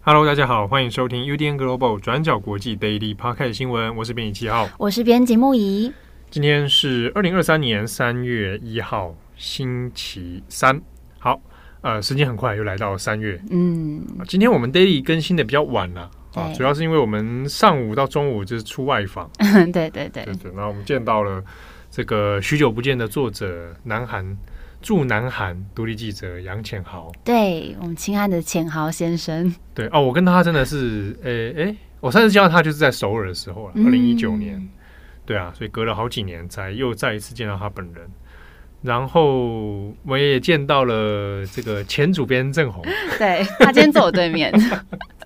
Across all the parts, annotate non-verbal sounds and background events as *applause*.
Hello，大家好，欢迎收听 UDN Global 转角国际 Daily Podcast 新闻，我是编辑七号，我是编辑木仪。今天是二零二三年三月一号，星期三。好。呃，时间很快又来到三月。嗯，今天我们 daily 更新的比较晚了啊，主要是因为我们上午到中午就是出外访。对 *laughs* 对对，对对。然后我们见到了这个许久不见的作者，南韩驻南韩独立记者杨浅豪。对我们亲爱的浅豪先生。对哦，我跟他真的是，诶诶，我上次见到他就是在首尔的时候了，二零一九年。对啊，所以隔了好几年才又再一次见到他本人。然后我也见到了这个前主编郑红，*laughs* 对，他今天坐我对面，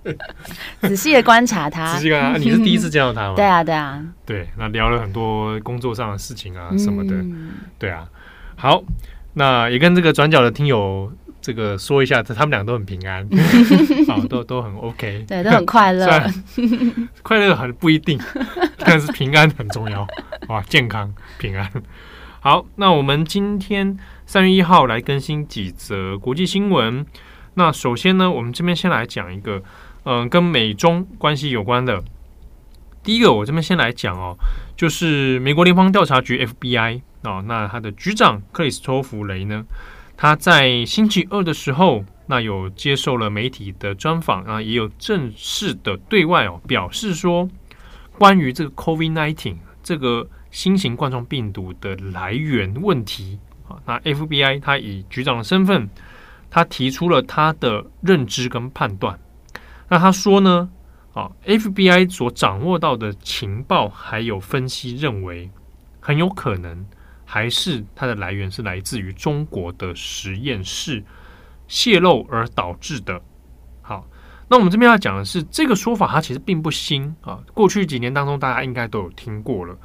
*laughs* 仔细的观察他，仔细观察，你是第一次见到他吗？对啊，对啊，对，那聊了很多工作上的事情啊什么的，嗯、对啊，好，那也跟这个转角的听友这个说一下，他们俩都很平安，*laughs* 好，都都很 OK，对，都很快乐，快乐很不一定，但是平安很重要，哇，健康平安。好，那我们今天三月一号来更新几则国际新闻。那首先呢，我们这边先来讲一个，嗯、跟美中关系有关的。第一个，我这边先来讲哦，就是美国联邦调查局 FBI 哦，那他的局长克里斯托弗雷呢，他在星期二的时候，那有接受了媒体的专访啊，也有正式的对外哦表示说，关于这个 COVID-19 这个。新型冠状病毒的来源问题啊，那 FBI 他以局长的身份，他提出了他的认知跟判断。那他说呢，啊，FBI 所掌握到的情报还有分析认为，很有可能还是它的来源是来自于中国的实验室泄漏而导致的。好，那我们这边要讲的是这个说法，它其实并不新啊，过去几年当中大家应该都有听过了。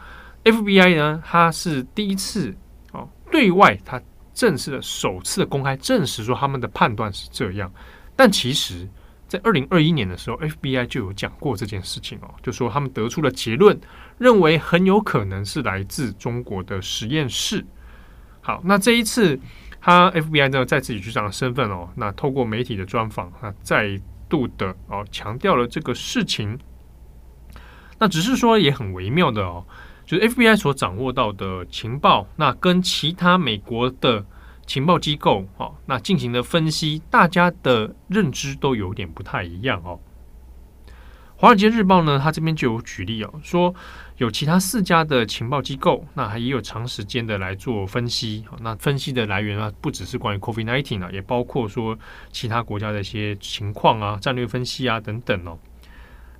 FBI 呢，他是第一次哦，对外他正式的首次的公开证实说他们的判断是这样，但其实，在二零二一年的时候，FBI 就有讲过这件事情哦，就说他们得出了结论，认为很有可能是来自中国的实验室。好，那这一次他 FBI 呢，在自己局长的身份哦，那透过媒体的专访，那再度的哦强调了这个事情，那只是说也很微妙的哦。就是 FBI 所掌握到的情报，那跟其他美国的情报机构哦，那进行的分析，大家的认知都有点不太一样哦。《华尔街日报》呢，它这边就有举例哦，说有其他四家的情报机构，那还也有长时间的来做分析。那分析的来源啊，不只是关于 COVID-19 啊，也包括说其他国家的一些情况啊、战略分析啊等等哦。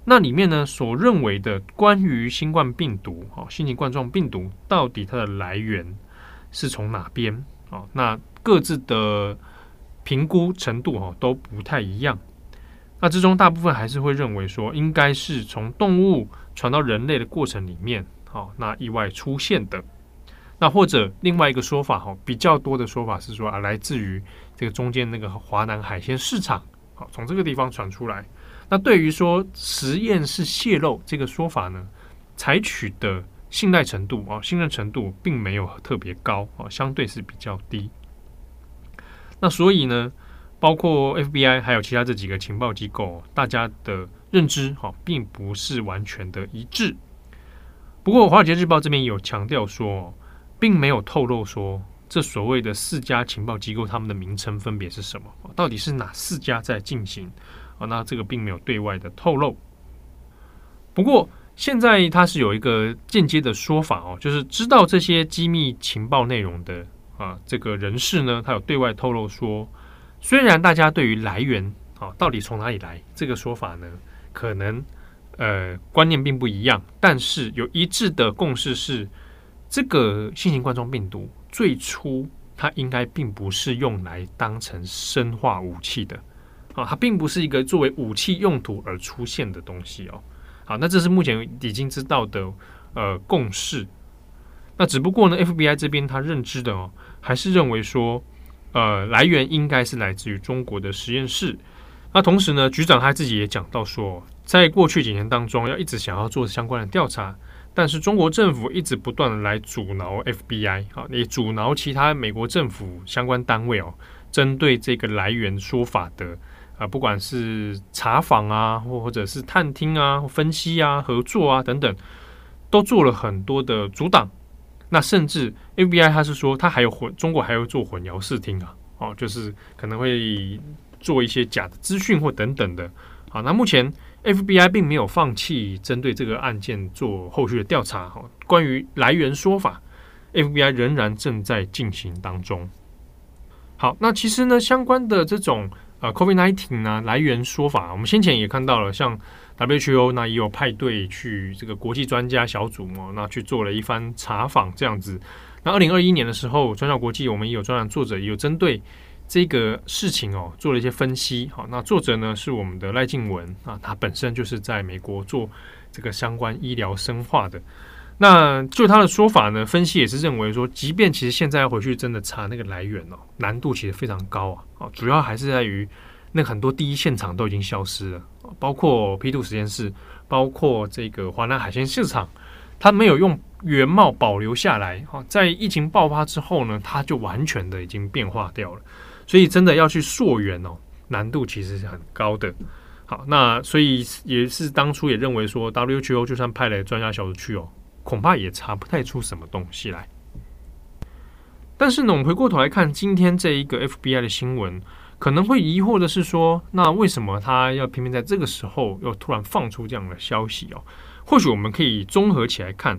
那里面呢，所认为的关于新冠病毒，哦，新型冠状病毒到底它的来源是从哪边？哦，那各自的评估程度，哦，都不太一样。那之中大部分还是会认为说，应该是从动物传到人类的过程里面，哦，那意外出现的。那或者另外一个说法，哈，比较多的说法是说啊，来自于这个中间那个华南海鲜市场，好，从这个地方传出来。那对于说实验室泄露这个说法呢，采取的信赖程度啊，信任程度并没有特别高啊，相对是比较低。那所以呢，包括 FBI 还有其他这几个情报机构，大家的认知哈，并不是完全的一致。不过《华尔街日报》这边有强调说，并没有透露说这所谓的四家情报机构他们的名称分别是什么，到底是哪四家在进行。啊，那这个并没有对外的透露。不过现在他是有一个间接的说法哦，就是知道这些机密情报内容的啊，这个人士呢，他有对外透露说，虽然大家对于来源啊，到底从哪里来这个说法呢，可能呃观念并不一样，但是有一致的共识是，这个新型冠状病毒最初它应该并不是用来当成生化武器的。啊，它并不是一个作为武器用途而出现的东西哦。好，那这是目前已经知道的呃共识。那只不过呢，FBI 这边他认知的哦，还是认为说呃，来源应该是来自于中国的实验室。那同时呢，局长他自己也讲到说，在过去几年当中，要一直想要做相关的调查，但是中国政府一直不断的来阻挠 FBI 啊，也阻挠其他美国政府相关单位哦，针对这个来源说法的啊，不管是查访啊，或或者是探听啊、分析啊、合作啊等等，都做了很多的阻挡。那甚至 FBI 他是说，他还有混，中国还有做混淆视听啊，哦，就是可能会做一些假的资讯或等等的。好，那目前 FBI 并没有放弃针对这个案件做后续的调查。哈，关于来源说法，FBI 仍然正在进行当中。好，那其实呢，相关的这种呃 COVID-19 呢来源说法，我们先前也看到了，像。WHO 那也有派队去这个国际专家小组嘛，那去做了一番查访这样子。那二零二一年的时候，转角国际我们也有专栏作者也有针对这个事情哦做了一些分析。好，那作者呢是我们的赖静文啊，他本身就是在美国做这个相关医疗生化的。那就他的说法呢，分析也是认为说，即便其实现在要回去真的查那个来源哦，难度其实非常高啊。啊，主要还是在于。那很多第一现场都已经消失了，包括 P 度实验室，包括这个华南海鲜市场，它没有用原貌保留下来。哈，在疫情爆发之后呢，它就完全的已经变化掉了。所以真的要去溯源哦，难度其实是很高的。好，那所以也是当初也认为说，WHO 就算派了专家小组去哦，恐怕也查不太出什么东西来。但是呢，我们回过头来看今天这一个 FBI 的新闻。可能会疑惑的是说，那为什么他要偏偏在这个时候又突然放出这样的消息哦？或许我们可以综合起来看，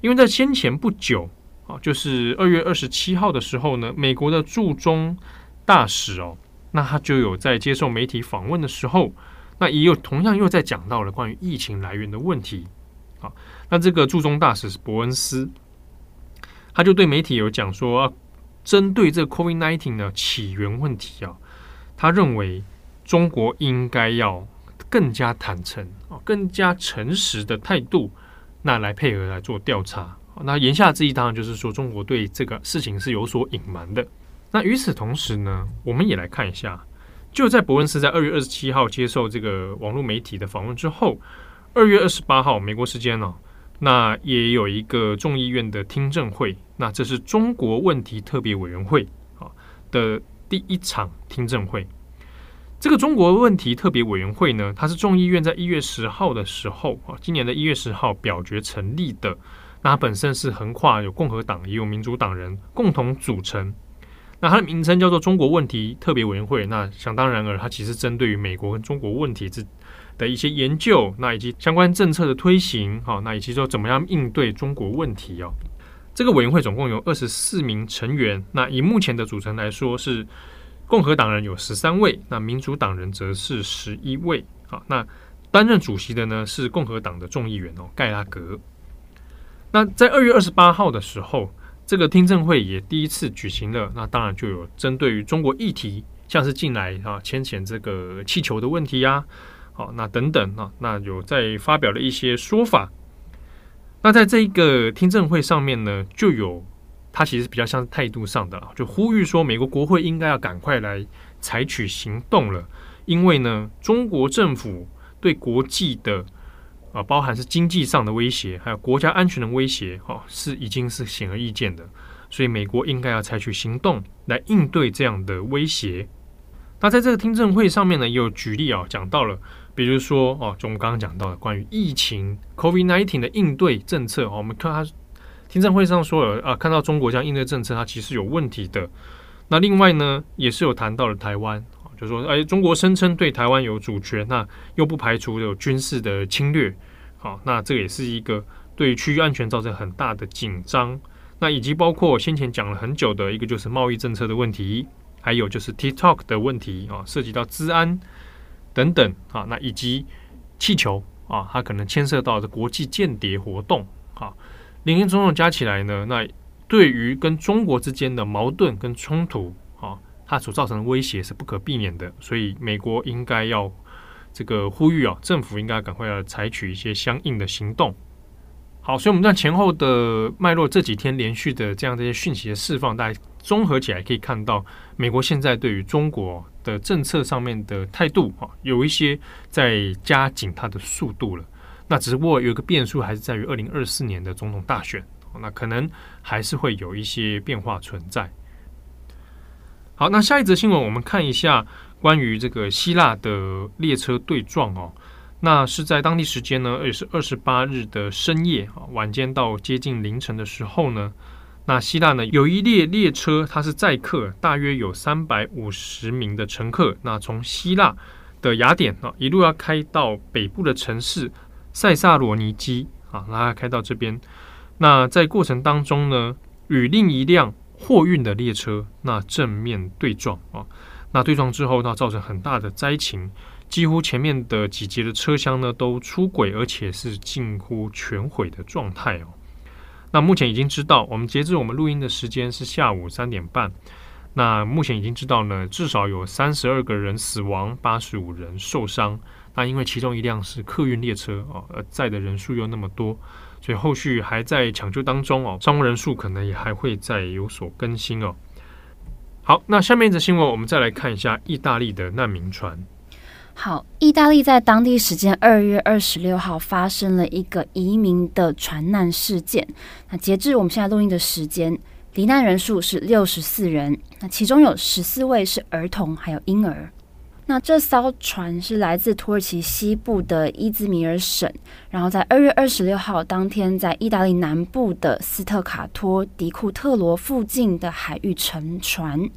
因为在先前不久啊，就是二月二十七号的时候呢，美国的驻中大使哦，那他就有在接受媒体访问的时候，那也有同样又在讲到了关于疫情来源的问题那这个驻中大使是伯恩斯，他就对媒体有讲说，啊，针对这个 COVID-19 的起源问题啊。他认为中国应该要更加坦诚啊，更加诚实的态度，那来配合来做调查。那言下之意当然就是说，中国对这个事情是有所隐瞒的。那与此同时呢，我们也来看一下，就在伯恩斯在二月二十七号接受这个网络媒体的访问之后，二月二十八号美国时间呢，那也有一个众议院的听证会，那这是中国问题特别委员会啊的。第一场听证会，这个中国问题特别委员会呢，它是众议院在一月十号的时候啊，今年的一月十号表决成立的。那它本身是横跨有共和党也有民主党人共同组成。那它的名称叫做中国问题特别委员会。那想当然尔，它其实针对于美国跟中国问题之的一些研究，那以及相关政策的推行，好，那以及说怎么样应对中国问题哦。这个委员会总共有二十四名成员，那以目前的组成来说，是共和党人有十三位，那民主党人则是十一位。好，那担任主席的呢是共和党的众议员哦，盖拉格。那在二月二十八号的时候，这个听证会也第一次举行了，那当然就有针对于中国议题，像是近来啊牵前这个气球的问题呀、好，那等等啊，那有在发表了一些说法。那在这一个听证会上面呢，就有他其实比较像是态度上的，就呼吁说美国国会应该要赶快来采取行动了，因为呢，中国政府对国际的啊，包含是经济上的威胁，还有国家安全的威胁，哈，是已经是显而易见的，所以美国应该要采取行动来应对这样的威胁。那在这个听证会上面呢，也有举例啊，讲到了。比如说哦，就我们刚刚讲到的关于疫情 COVID-19 的应对政策，我们看他听证会上说了啊，看到中国这样应对政策，它其实有问题的。那另外呢，也是有谈到了台湾，就说哎，中国声称对台湾有主权，那又不排除有军事的侵略。好，那这也是一个对区域安全造成很大的紧张。那以及包括先前讲了很久的一个就是贸易政策的问题，还有就是 TikTok 的问题啊，涉及到治安。等等啊，那以及气球啊，它可能牵涉到的国际间谍活动啊，林林总总加起来呢，那对于跟中国之间的矛盾跟冲突啊，它所造成的威胁是不可避免的，所以美国应该要这个呼吁啊，政府应该赶快要采取一些相应的行动。好，所以我们在前后的脉络，这几天连续的这样这些讯息的释放，大家综合起来可以看到，美国现在对于中国的政策上面的态度啊，有一些在加紧它的速度了。那只不过有一个变数，还是在于二零二四年的总统大选，那可能还是会有一些变化存在。好，那下一则新闻，我们看一下关于这个希腊的列车对撞哦。那是在当地时间呢，也是二十八日的深夜啊，晚间到接近凌晨的时候呢，那希腊呢有一列列车，它是载客，大约有三百五十名的乘客。那从希腊的雅典啊，一路要开到北部的城市塞萨罗尼基啊，那开到这边。那在过程当中呢，与另一辆货运的列车那正面对撞啊，那对撞之后，那造成很大的灾情。几乎前面的几节的车厢呢都出轨，而且是近乎全毁的状态哦。那目前已经知道，我们截至我们录音的时间是下午三点半。那目前已经知道呢，至少有三十二个人死亡，八十五人受伤。那因为其中一辆是客运列车哦，而载的人数又那么多，所以后续还在抢救当中哦，伤亡人数可能也还会再有所更新哦。好，那下面一则新闻，我们再来看一下意大利的难民船。好，意大利在当地时间二月二十六号发生了一个移民的船难事件。那截至我们现在录音的时间，罹难人数是六十四人，那其中有十四位是儿童，还有婴儿。那这艘船是来自土耳其西部的伊兹米尔省，然后在二月二十六号当天，在意大利南部的斯特卡托迪库特罗附近的海域沉船。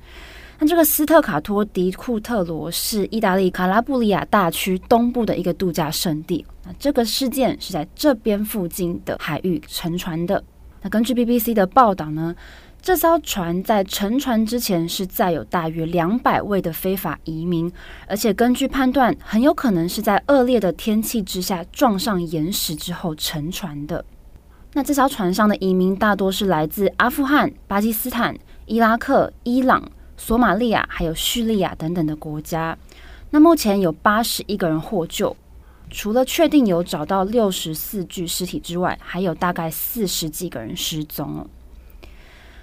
那这个斯特卡托迪库特罗是意大利卡拉布里亚大区东部的一个度假胜地。那这个事件是在这边附近的海域沉船的。那根据 BBC 的报道呢，这艘船在沉船之前是载有大约两百位的非法移民，而且根据判断，很有可能是在恶劣的天气之下撞上岩石之后沉船的。那这艘船上的移民大多是来自阿富汗、巴基斯坦、伊拉克、伊朗。索马利亚还有叙利亚等等的国家，那目前有八十一个人获救，除了确定有找到六十四具尸体之外，还有大概四十几个人失踪了。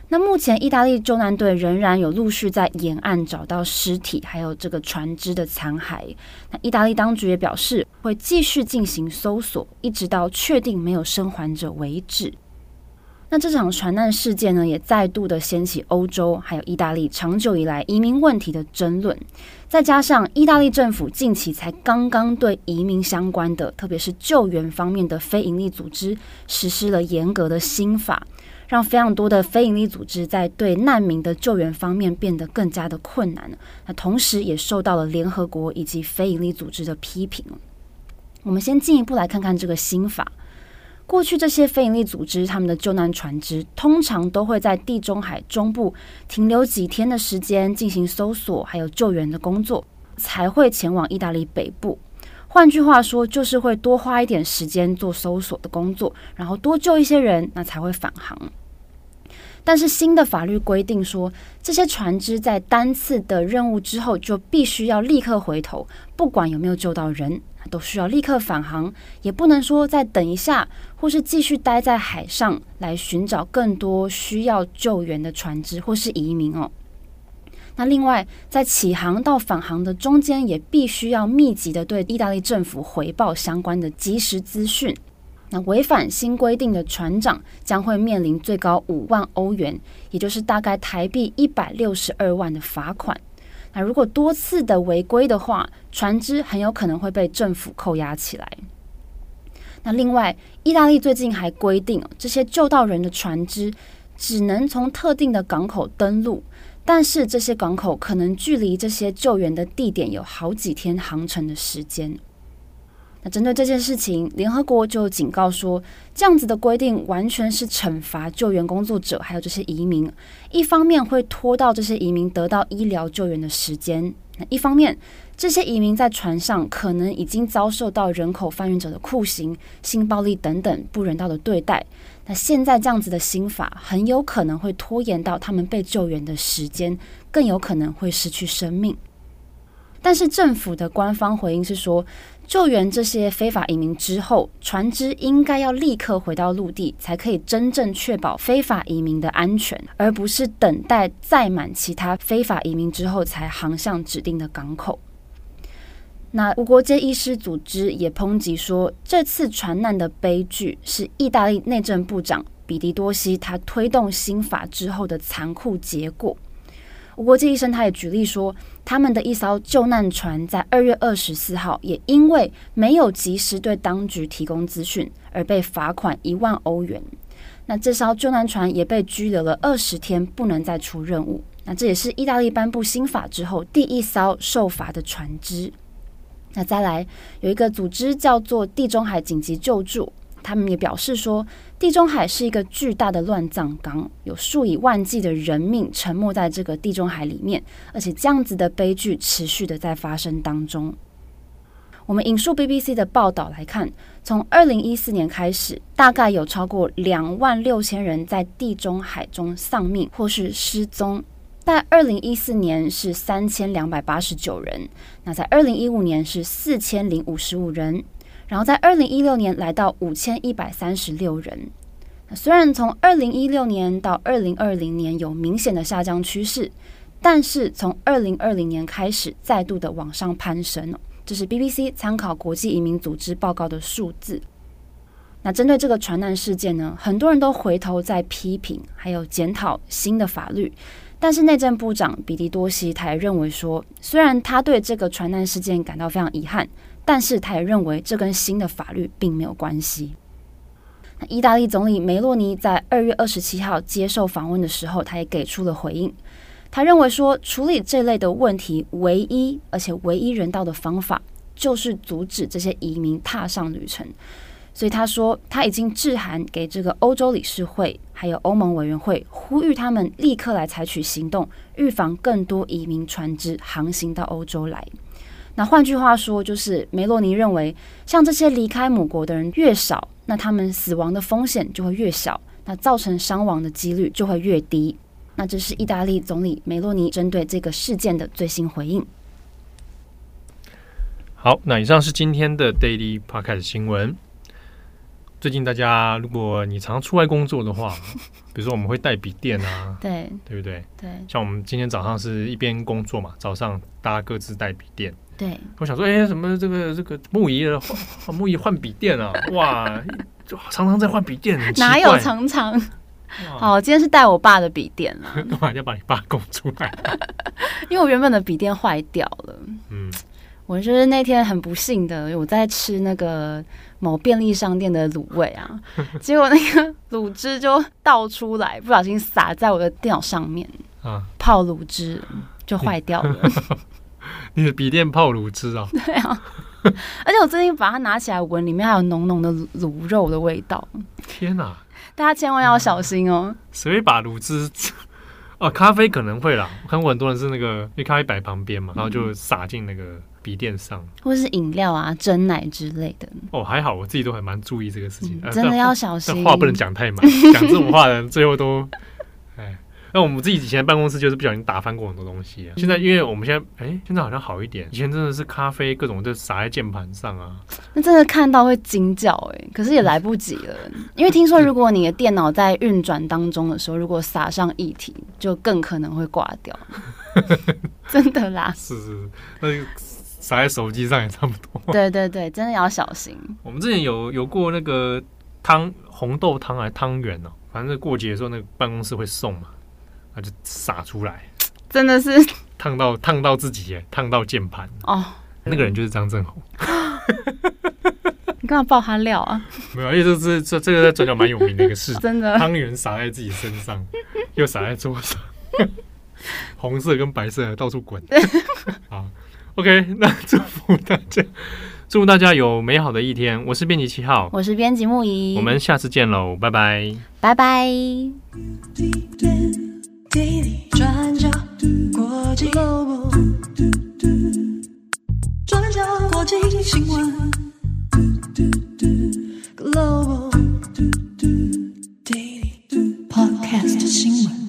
那目前意大利救难队仍然有陆续在沿岸找到尸体，还有这个船只的残骸。那意大利当局也表示会继续进行搜索，一直到确定没有生还者为止。那这场船难事件呢，也再度的掀起欧洲还有意大利长久以来移民问题的争论。再加上意大利政府近期才刚刚对移民相关的，特别是救援方面的非营利组织实施了严格的新法，让非常多的非营利组织在对难民的救援方面变得更加的困难。那同时也受到了联合国以及非营利组织的批评。我们先进一步来看看这个新法。过去这些非营利组织，他们的救难船只通常都会在地中海中部停留几天的时间进行搜索，还有救援的工作，才会前往意大利北部。换句话说，就是会多花一点时间做搜索的工作，然后多救一些人，那才会返航。但是新的法律规定说，这些船只在单次的任务之后，就必须要立刻回头，不管有没有救到人。都需要立刻返航，也不能说再等一下，或是继续待在海上来寻找更多需要救援的船只或是移民哦。那另外，在启航到返航的中间，也必须要密集的对意大利政府回报相关的即时资讯。那违反新规定的船长将会面临最高五万欧元，也就是大概台币一百六十二万的罚款。那如果多次的违规的话，船只很有可能会被政府扣押起来。那另外，意大利最近还规定，这些救到人的船只只能从特定的港口登陆，但是这些港口可能距离这些救援的地点有好几天航程的时间。那针对这件事情，联合国就警告说，这样子的规定完全是惩罚救援工作者，还有这些移民。一方面会拖到这些移民得到医疗救援的时间，那一方面，这些移民在船上可能已经遭受到人口贩运者的酷刑、性暴力等等不人道的对待。那现在这样子的新法，很有可能会拖延到他们被救援的时间，更有可能会失去生命。但是政府的官方回应是说，救援这些非法移民之后，船只应该要立刻回到陆地，才可以真正确保非法移民的安全，而不是等待载满其他非法移民之后才航向指定的港口。那无国界医师组织也抨击说，这次船难的悲剧是意大利内政部长比迪多西他推动新法之后的残酷结果。无国际医生他也举例说，他们的一艘救难船在二月二十四号也因为没有及时对当局提供资讯而被罚款一万欧元。那这艘救难船也被拘留了二十天，不能再出任务。那这也是意大利颁布新法之后第一艘受罚的船只。那再来有一个组织叫做地中海紧急救助。他们也表示说，地中海是一个巨大的乱葬岗，有数以万计的人命沉没在这个地中海里面，而且这样子的悲剧持续的在发生当中。我们引述 BBC 的报道来看，从二零一四年开始，大概有超过两万六千人在地中海中丧命或是失踪。在二零一四年是三千两百八十九人，那在二零一五年是四千零五十五人。然后在二零一六年来到五千一百三十六人。虽然从二零一六年到二零二零年有明显的下降趋势，但是从二零二零年开始再度的往上攀升。这是 BBC 参考国际移民组织报告的数字。那针对这个船难事件呢，很多人都回头在批评，还有检讨新的法律。但是内政部长比迪多西他也认为说，虽然他对这个船难事件感到非常遗憾。但是他也认为这跟新的法律并没有关系。意大利总理梅洛尼在二月二十七号接受访问的时候，他也给出了回应。他认为说，处理这类的问题，唯一而且唯一人道的方法，就是阻止这些移民踏上旅程。所以他说，他已经致函给这个欧洲理事会，还有欧盟委员会，呼吁他们立刻来采取行动，预防更多移民船只航行到欧洲来。那换句话说，就是梅洛尼认为，像这些离开母国的人越少，那他们死亡的风险就会越小，那造成伤亡的几率就会越低。那这是意大利总理梅洛尼针对这个事件的最新回应。好，那以上是今天的 Daily Podcast 新闻。最近大家，如果你常出外工作的话，比如说我们会带笔电啊，*laughs* 对，对不对？对，像我们今天早上是一边工作嘛，早上大家各自带笔电。对，我想说，哎，什么这个这个木仪的换木仪换笔电啊？*laughs* 哇，就常常在换笔电，哪有常常？好，今天是带我爸的笔电了。*laughs* 干嘛要把你爸供出来？*laughs* 因为我原本的笔电坏掉了。嗯，我就是那天很不幸的，我在吃那个某便利商店的卤味啊，结果那个卤汁就倒出来，不小心洒在我的电脑上面，啊，泡卤汁就坏掉了。*laughs* 你的笔电泡卤汁啊？*laughs* 对啊，而且我最近把它拿起来闻，里面还有浓浓的卤肉的味道。天哪！大家千万要小心哦。*laughs* 谁会把卤汁？哦，咖啡可能会啦。我看过很多人是那个，因为咖啡摆旁边嘛，然后就洒进那个笔垫上，嗯、或是饮料啊、蒸奶之类的。哦，还好，我自己都还蛮注意这个事情。嗯、真的要小心，话不能讲太满，讲这种话的人最后都，哎。那我们自己以前的办公室就是不小心打翻过很多东西啊。现在因为我们现在哎，现在好像好一点。以前真的是咖啡各种就洒在键盘上啊，那真的看到会惊叫哎，可是也来不及了。因为听说如果你的电脑在运转当中的时候，如果洒上液体，就更可能会挂掉。*laughs* 真的啦，是是，那洒在手机上也差不多。对对对，真的要小心。我们之前有有过那个汤红豆汤还是汤圆哦，反正过节的时候那个办公室会送嘛。他就洒出来，*tsk* 真的是烫到烫到自己耶，烫到键盘哦。那个人就是张正宏。*laughs* 你干嘛爆他料啊？没有，因为这是这这个在转角蛮有名的一个事，*laughs* 真的。汤圆洒在自己身上，又洒在桌上，*laughs* 红色跟白色的到处滚。好，OK，那祝福大家，祝福大家有美好的一天。我是编辑七号，我是编辑木仪，我们下次见喽，拜拜，拜拜。daisy 专家国际 news，转角国际新闻，Global Daily podcast 新闻